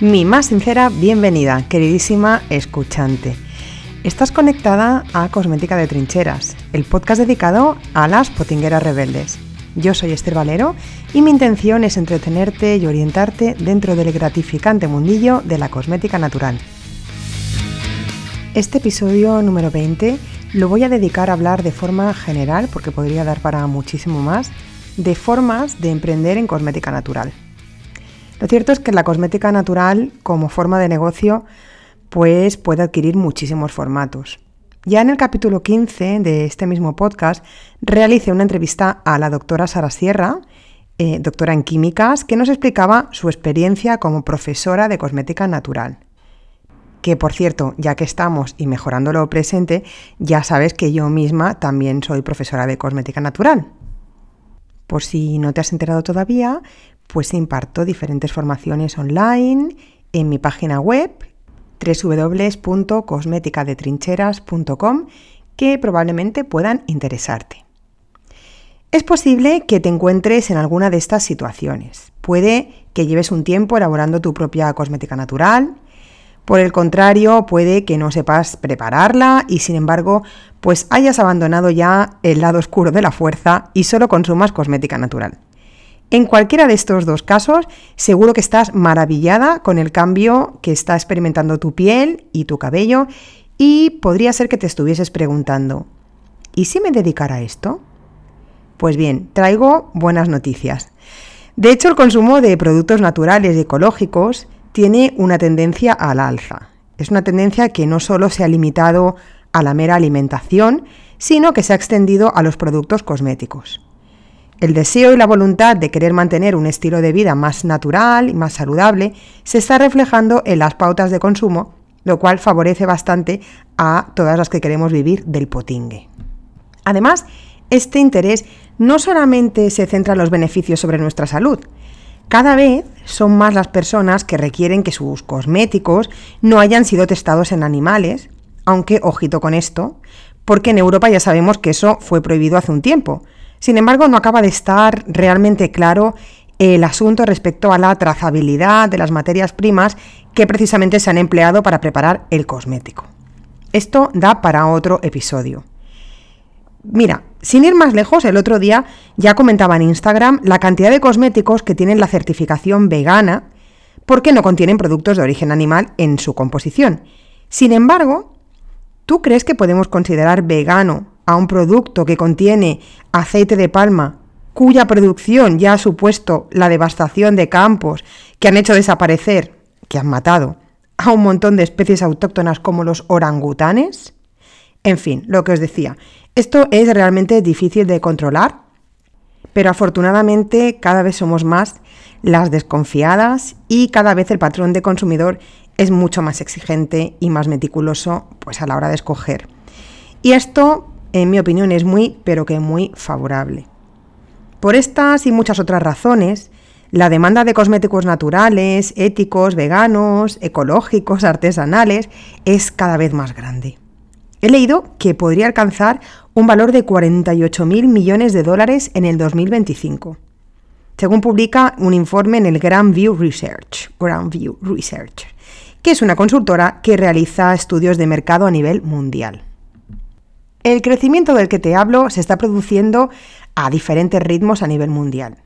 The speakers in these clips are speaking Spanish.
Mi más sincera bienvenida, queridísima escuchante. Estás conectada a Cosmética de Trincheras, el podcast dedicado a las potingueras rebeldes. Yo soy Esther Valero y mi intención es entretenerte y orientarte dentro del gratificante mundillo de la cosmética natural. Este episodio número 20 lo voy a dedicar a hablar de forma general, porque podría dar para muchísimo más, de formas de emprender en cosmética natural. Lo cierto es que la cosmética natural, como forma de negocio, pues puede adquirir muchísimos formatos. Ya en el capítulo 15 de este mismo podcast realicé una entrevista a la doctora Sara Sierra, eh, doctora en químicas, que nos explicaba su experiencia como profesora de cosmética natural. Que por cierto, ya que estamos y mejorando lo presente, ya sabes que yo misma también soy profesora de cosmética natural. Por si no te has enterado todavía, pues imparto diferentes formaciones online en mi página web www.cosmeticadetrincheras.com que probablemente puedan interesarte. Es posible que te encuentres en alguna de estas situaciones. Puede que lleves un tiempo elaborando tu propia cosmética natural. Por el contrario, puede que no sepas prepararla y sin embargo, pues hayas abandonado ya el lado oscuro de la fuerza y solo consumas cosmética natural. En cualquiera de estos dos casos, seguro que estás maravillada con el cambio que está experimentando tu piel y tu cabello y podría ser que te estuvieses preguntando, ¿y si me dedicara a esto? Pues bien, traigo buenas noticias. De hecho, el consumo de productos naturales y ecológicos tiene una tendencia al alza. Es una tendencia que no solo se ha limitado a la mera alimentación, sino que se ha extendido a los productos cosméticos. El deseo y la voluntad de querer mantener un estilo de vida más natural y más saludable se está reflejando en las pautas de consumo, lo cual favorece bastante a todas las que queremos vivir del potingue. Además, este interés no solamente se centra en los beneficios sobre nuestra salud, cada vez son más las personas que requieren que sus cosméticos no hayan sido testados en animales, aunque ojito con esto, porque en Europa ya sabemos que eso fue prohibido hace un tiempo, sin embargo, no acaba de estar realmente claro el asunto respecto a la trazabilidad de las materias primas que precisamente se han empleado para preparar el cosmético. Esto da para otro episodio. Mira, sin ir más lejos, el otro día ya comentaba en Instagram la cantidad de cosméticos que tienen la certificación vegana porque no contienen productos de origen animal en su composición. Sin embargo, ¿tú crees que podemos considerar vegano a un producto que contiene aceite de palma, cuya producción ya ha supuesto la devastación de campos que han hecho desaparecer, que han matado, a un montón de especies autóctonas como los orangutanes? En fin, lo que os decía, esto es realmente difícil de controlar, pero afortunadamente cada vez somos más las desconfiadas y cada vez el patrón de consumidor es mucho más exigente y más meticuloso pues a la hora de escoger. Y esto en mi opinión, es muy, pero que muy favorable. Por estas y muchas otras razones, la demanda de cosméticos naturales, éticos, veganos, ecológicos, artesanales, es cada vez más grande. He leído que podría alcanzar un valor de 48.000 millones de dólares en el 2025, según publica un informe en el Grand View Research, Grand View Research, que es una consultora que realiza estudios de mercado a nivel mundial. El crecimiento del que te hablo se está produciendo a diferentes ritmos a nivel mundial.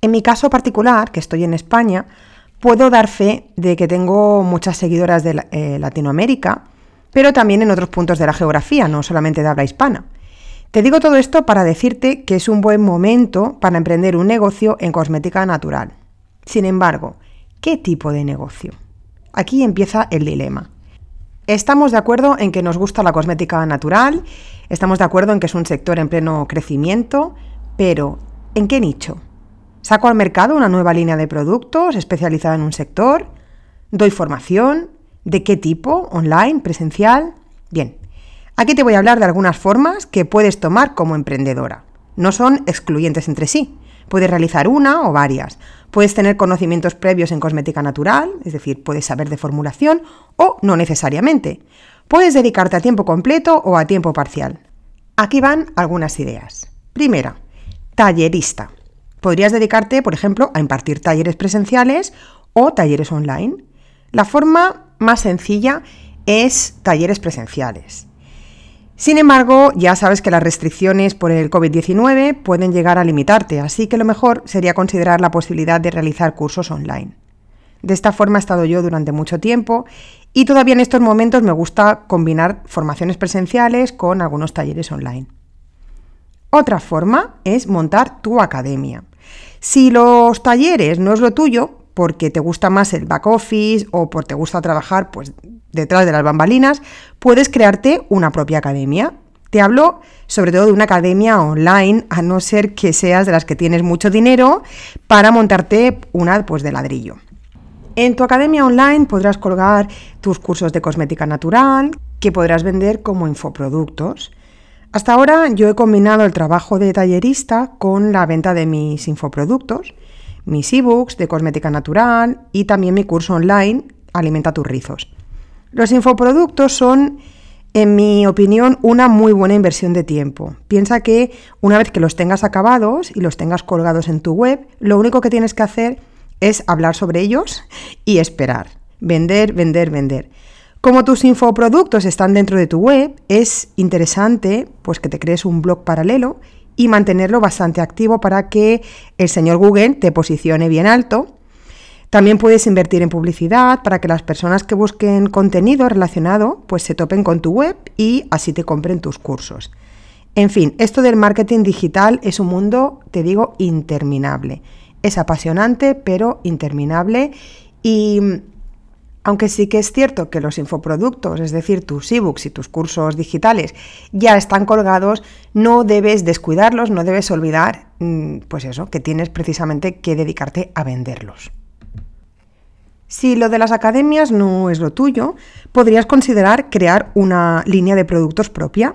En mi caso particular, que estoy en España, puedo dar fe de que tengo muchas seguidoras de eh, Latinoamérica, pero también en otros puntos de la geografía, no solamente de habla hispana. Te digo todo esto para decirte que es un buen momento para emprender un negocio en cosmética natural. Sin embargo, ¿qué tipo de negocio? Aquí empieza el dilema. Estamos de acuerdo en que nos gusta la cosmética natural, estamos de acuerdo en que es un sector en pleno crecimiento, pero ¿en qué nicho? ¿Saco al mercado una nueva línea de productos especializada en un sector? ¿Doy formación? ¿De qué tipo? ¿Online? ¿Presencial? Bien, aquí te voy a hablar de algunas formas que puedes tomar como emprendedora. No son excluyentes entre sí. Puedes realizar una o varias. Puedes tener conocimientos previos en cosmética natural, es decir, puedes saber de formulación o no necesariamente. Puedes dedicarte a tiempo completo o a tiempo parcial. Aquí van algunas ideas. Primera, tallerista. Podrías dedicarte, por ejemplo, a impartir talleres presenciales o talleres online. La forma más sencilla es talleres presenciales. Sin embargo, ya sabes que las restricciones por el COVID-19 pueden llegar a limitarte, así que lo mejor sería considerar la posibilidad de realizar cursos online. De esta forma he estado yo durante mucho tiempo y todavía en estos momentos me gusta combinar formaciones presenciales con algunos talleres online. Otra forma es montar tu academia. Si los talleres no es lo tuyo, porque te gusta más el back office o porque te gusta trabajar pues, detrás de las bambalinas, puedes crearte una propia academia. Te hablo sobre todo de una academia online, a no ser que seas de las que tienes mucho dinero para montarte una pues, de ladrillo. En tu academia online podrás colgar tus cursos de cosmética natural, que podrás vender como infoproductos. Hasta ahora yo he combinado el trabajo de tallerista con la venta de mis infoproductos, mis ebooks de cosmética natural y también mi curso online Alimenta tus rizos. Los infoproductos son, en mi opinión, una muy buena inversión de tiempo. Piensa que una vez que los tengas acabados y los tengas colgados en tu web, lo único que tienes que hacer es hablar sobre ellos y esperar. Vender, vender, vender. Como tus infoproductos están dentro de tu web, es interesante pues que te crees un blog paralelo y mantenerlo bastante activo para que el señor Google te posicione bien alto. También puedes invertir en publicidad para que las personas que busquen contenido relacionado pues se topen con tu web y así te compren tus cursos. En fin, esto del marketing digital es un mundo, te digo, interminable. Es apasionante, pero interminable. Y aunque sí que es cierto que los infoproductos, es decir, tus ebooks y tus cursos digitales, ya están colgados, no debes descuidarlos, no debes olvidar, mm, pues eso, que tienes precisamente que dedicarte a venderlos. Si lo de las academias no es lo tuyo, podrías considerar crear una línea de productos propia.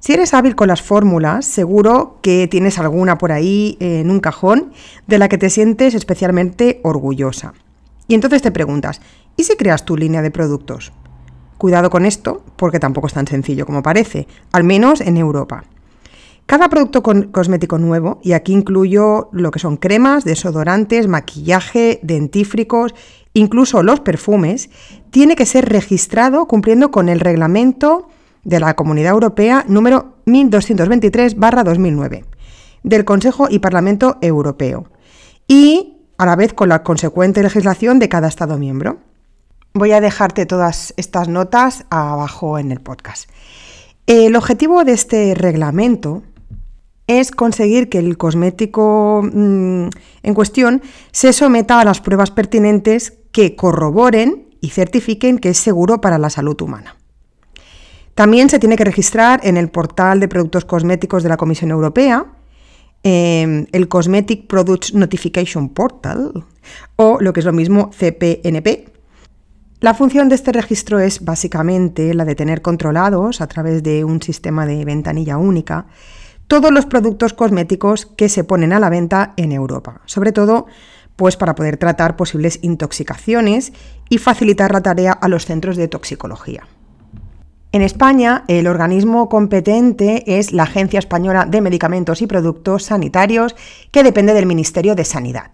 Si eres hábil con las fórmulas, seguro que tienes alguna por ahí en un cajón de la que te sientes especialmente orgullosa. Y entonces te preguntas, ¿y si creas tu línea de productos? Cuidado con esto, porque tampoco es tan sencillo como parece, al menos en Europa. Cada producto cosmético nuevo, y aquí incluyo lo que son cremas, desodorantes, maquillaje, dentífricos, incluso los perfumes, tiene que ser registrado cumpliendo con el reglamento de la Comunidad Europea número 1223-2009 del Consejo y Parlamento Europeo y a la vez con la consecuente legislación de cada Estado miembro. Voy a dejarte todas estas notas abajo en el podcast. El objetivo de este reglamento es conseguir que el cosmético mm, en cuestión se someta a las pruebas pertinentes que corroboren y certifiquen que es seguro para la salud humana. También se tiene que registrar en el portal de productos cosméticos de la Comisión Europea, em, el Cosmetic Products Notification Portal, o lo que es lo mismo CPNP. La función de este registro es básicamente la de tener controlados a través de un sistema de ventanilla única todos los productos cosméticos que se ponen a la venta en Europa, sobre todo pues para poder tratar posibles intoxicaciones y facilitar la tarea a los centros de toxicología. En España, el organismo competente es la Agencia Española de Medicamentos y Productos Sanitarios, que depende del Ministerio de Sanidad.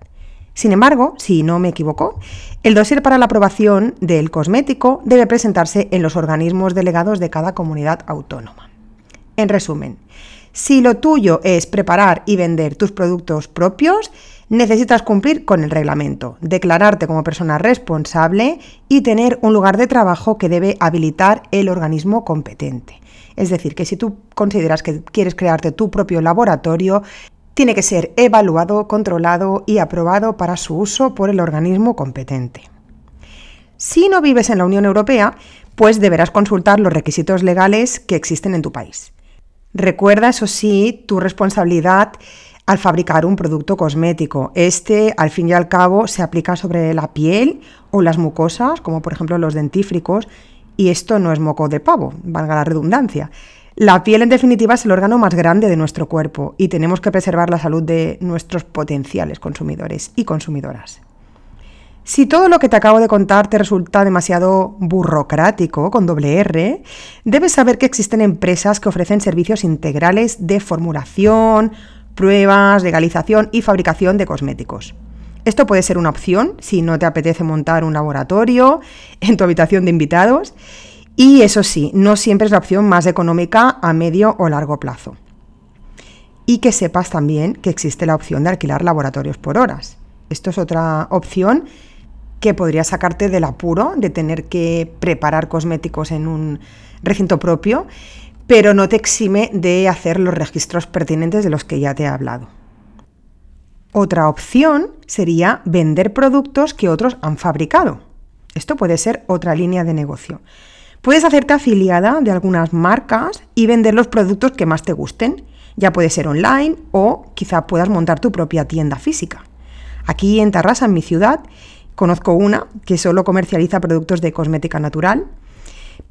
Sin embargo, si no me equivoco, el dossier para la aprobación del cosmético debe presentarse en los organismos delegados de cada comunidad autónoma. En resumen, si lo tuyo es preparar y vender tus productos propios, necesitas cumplir con el reglamento, declararte como persona responsable y tener un lugar de trabajo que debe habilitar el organismo competente. Es decir, que si tú consideras que quieres crearte tu propio laboratorio, tiene que ser evaluado, controlado y aprobado para su uso por el organismo competente. Si no vives en la Unión Europea, pues deberás consultar los requisitos legales que existen en tu país. Recuerda, eso sí, tu responsabilidad al fabricar un producto cosmético. Este, al fin y al cabo, se aplica sobre la piel o las mucosas, como por ejemplo los dentífricos, y esto no es moco de pavo, valga la redundancia. La piel, en definitiva, es el órgano más grande de nuestro cuerpo y tenemos que preservar la salud de nuestros potenciales consumidores y consumidoras. Si todo lo que te acabo de contar te resulta demasiado burocrático, con doble R, debes saber que existen empresas que ofrecen servicios integrales de formulación, pruebas, legalización y fabricación de cosméticos. Esto puede ser una opción si no te apetece montar un laboratorio en tu habitación de invitados. Y eso sí, no siempre es la opción más económica a medio o largo plazo. Y que sepas también que existe la opción de alquilar laboratorios por horas. Esto es otra opción que podría sacarte del apuro de tener que preparar cosméticos en un recinto propio, pero no te exime de hacer los registros pertinentes de los que ya te he hablado. Otra opción sería vender productos que otros han fabricado. Esto puede ser otra línea de negocio. Puedes hacerte afiliada de algunas marcas y vender los productos que más te gusten. Ya puede ser online o quizá puedas montar tu propia tienda física. Aquí en Tarrasa, en mi ciudad, conozco una que solo comercializa productos de cosmética natural,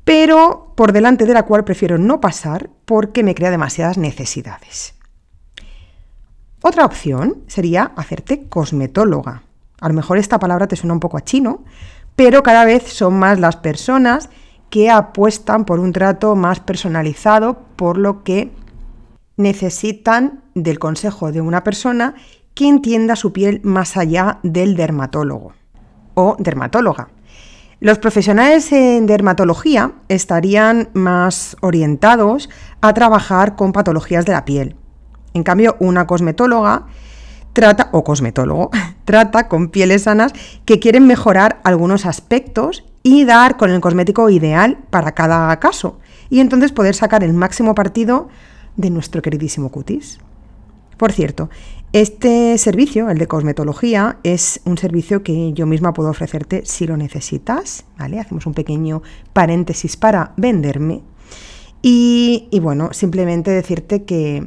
pero por delante de la cual prefiero no pasar porque me crea demasiadas necesidades. Otra opción sería hacerte cosmetóloga. A lo mejor esta palabra te suena un poco a chino, pero cada vez son más las personas que apuestan por un trato más personalizado, por lo que necesitan del consejo de una persona que entienda su piel más allá del dermatólogo o dermatóloga. Los profesionales en dermatología estarían más orientados a trabajar con patologías de la piel, en cambio, una cosmetóloga trata, o cosmetólogo, trata con pieles sanas que quieren mejorar algunos aspectos y dar con el cosmético ideal para cada caso. Y entonces poder sacar el máximo partido de nuestro queridísimo cutis. Por cierto, este servicio, el de cosmetología, es un servicio que yo misma puedo ofrecerte si lo necesitas. ¿vale? Hacemos un pequeño paréntesis para venderme. y bueno, simplemente decirte que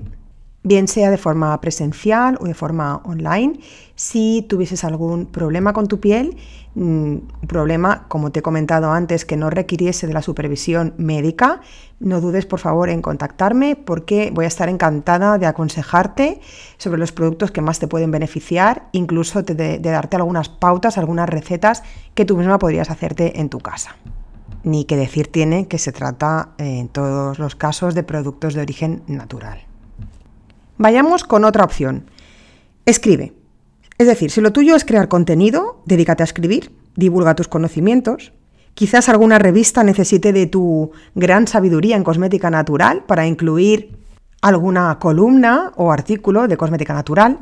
bien sea de forma presencial o de forma online. Si tuvieses algún problema con tu piel, un mm, problema, como te he comentado antes, que no requiriese de la supervisión médica, no dudes por favor en contactarme porque voy a estar encantada de aconsejarte sobre los productos que más te pueden beneficiar, incluso de, darte algunas pautas, algunas recetas que tú misma podrías hacerte en tu casa. Ni que decir tiene que se trata en todos los casos de productos de origen natural. Vayamos con otra opción. Escribe. Es decir, si lo tuyo es crear contenido, dedícate a escribir, divulga tus conocimientos. Quizás alguna revista necesite de tu gran sabiduría en cosmética natural para incluir alguna columna o artículo de cosmética natural.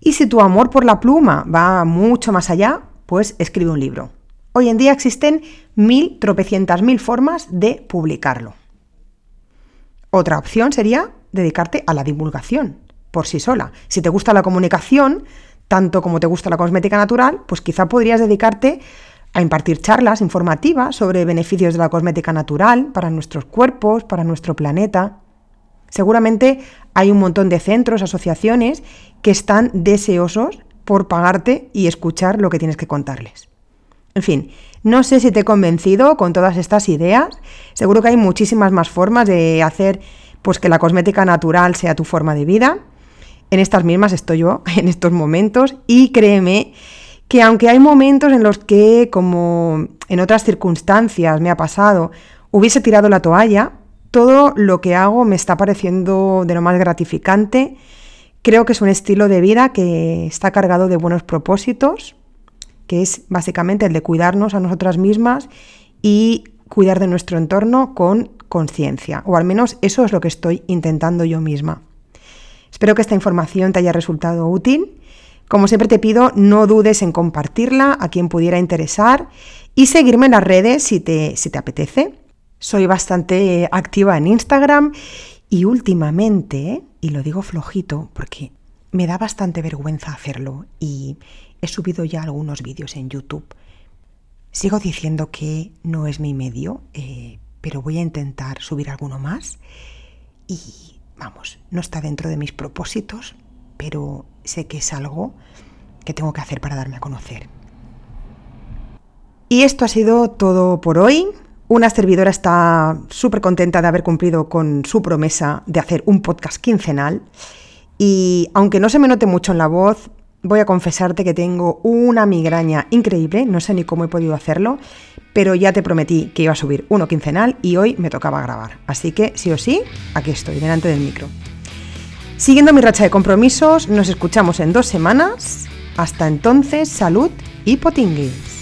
Y si tu amor por la pluma va mucho más allá, pues escribe un libro. Hoy en día existen mil, tropecientas mil formas de publicarlo. Otra opción sería dedicarte a la divulgación por sí sola. Si te gusta la comunicación, tanto como te gusta la cosmética natural, pues quizá podrías dedicarte a impartir charlas informativas sobre beneficios de la cosmética natural para nuestros cuerpos, para nuestro planeta. Seguramente hay un montón de centros, asociaciones que están deseosos por pagarte y escuchar lo que tienes que contarles. En fin, no sé si te he convencido con todas estas ideas. Seguro que hay muchísimas más formas de hacer pues que la cosmética natural sea tu forma de vida. En estas mismas estoy yo en estos momentos y créeme que aunque hay momentos en los que, como en otras circunstancias me ha pasado, hubiese tirado la toalla, todo lo que hago me está pareciendo de lo más gratificante. Creo que es un estilo de vida que está cargado de buenos propósitos, que es básicamente el de cuidarnos a nosotras mismas y cuidar de nuestro entorno con conciencia, o al menos eso es lo que estoy intentando yo misma. Espero que esta información te haya resultado útil. Como siempre te pido, no dudes en compartirla a quien pudiera interesar y seguirme en las redes si te, si te apetece. Soy bastante activa en Instagram y últimamente, y lo digo flojito porque me da bastante vergüenza hacerlo y he subido ya algunos vídeos en YouTube. Sigo diciendo que no es mi medio, eh, pero voy a intentar subir alguno más y vamos, no está dentro de mis propósitos, pero sé que es algo que tengo que hacer para darme a conocer. Y esto ha sido todo por hoy. Una servidora está súper contenta de haber cumplido con su promesa de hacer un podcast quincenal. Y aunque no se me note mucho en la voz, voy a confesarte que tengo una migraña increíble, no sé ni cómo he podido hacerlo, pero ya te prometí que iba a subir uno quincenal y hoy me tocaba grabar. Así que sí o sí, aquí estoy, delante del micro. Siguiendo mi racha de compromisos, nos escuchamos en dos semanas. Hasta entonces, salud y potingues.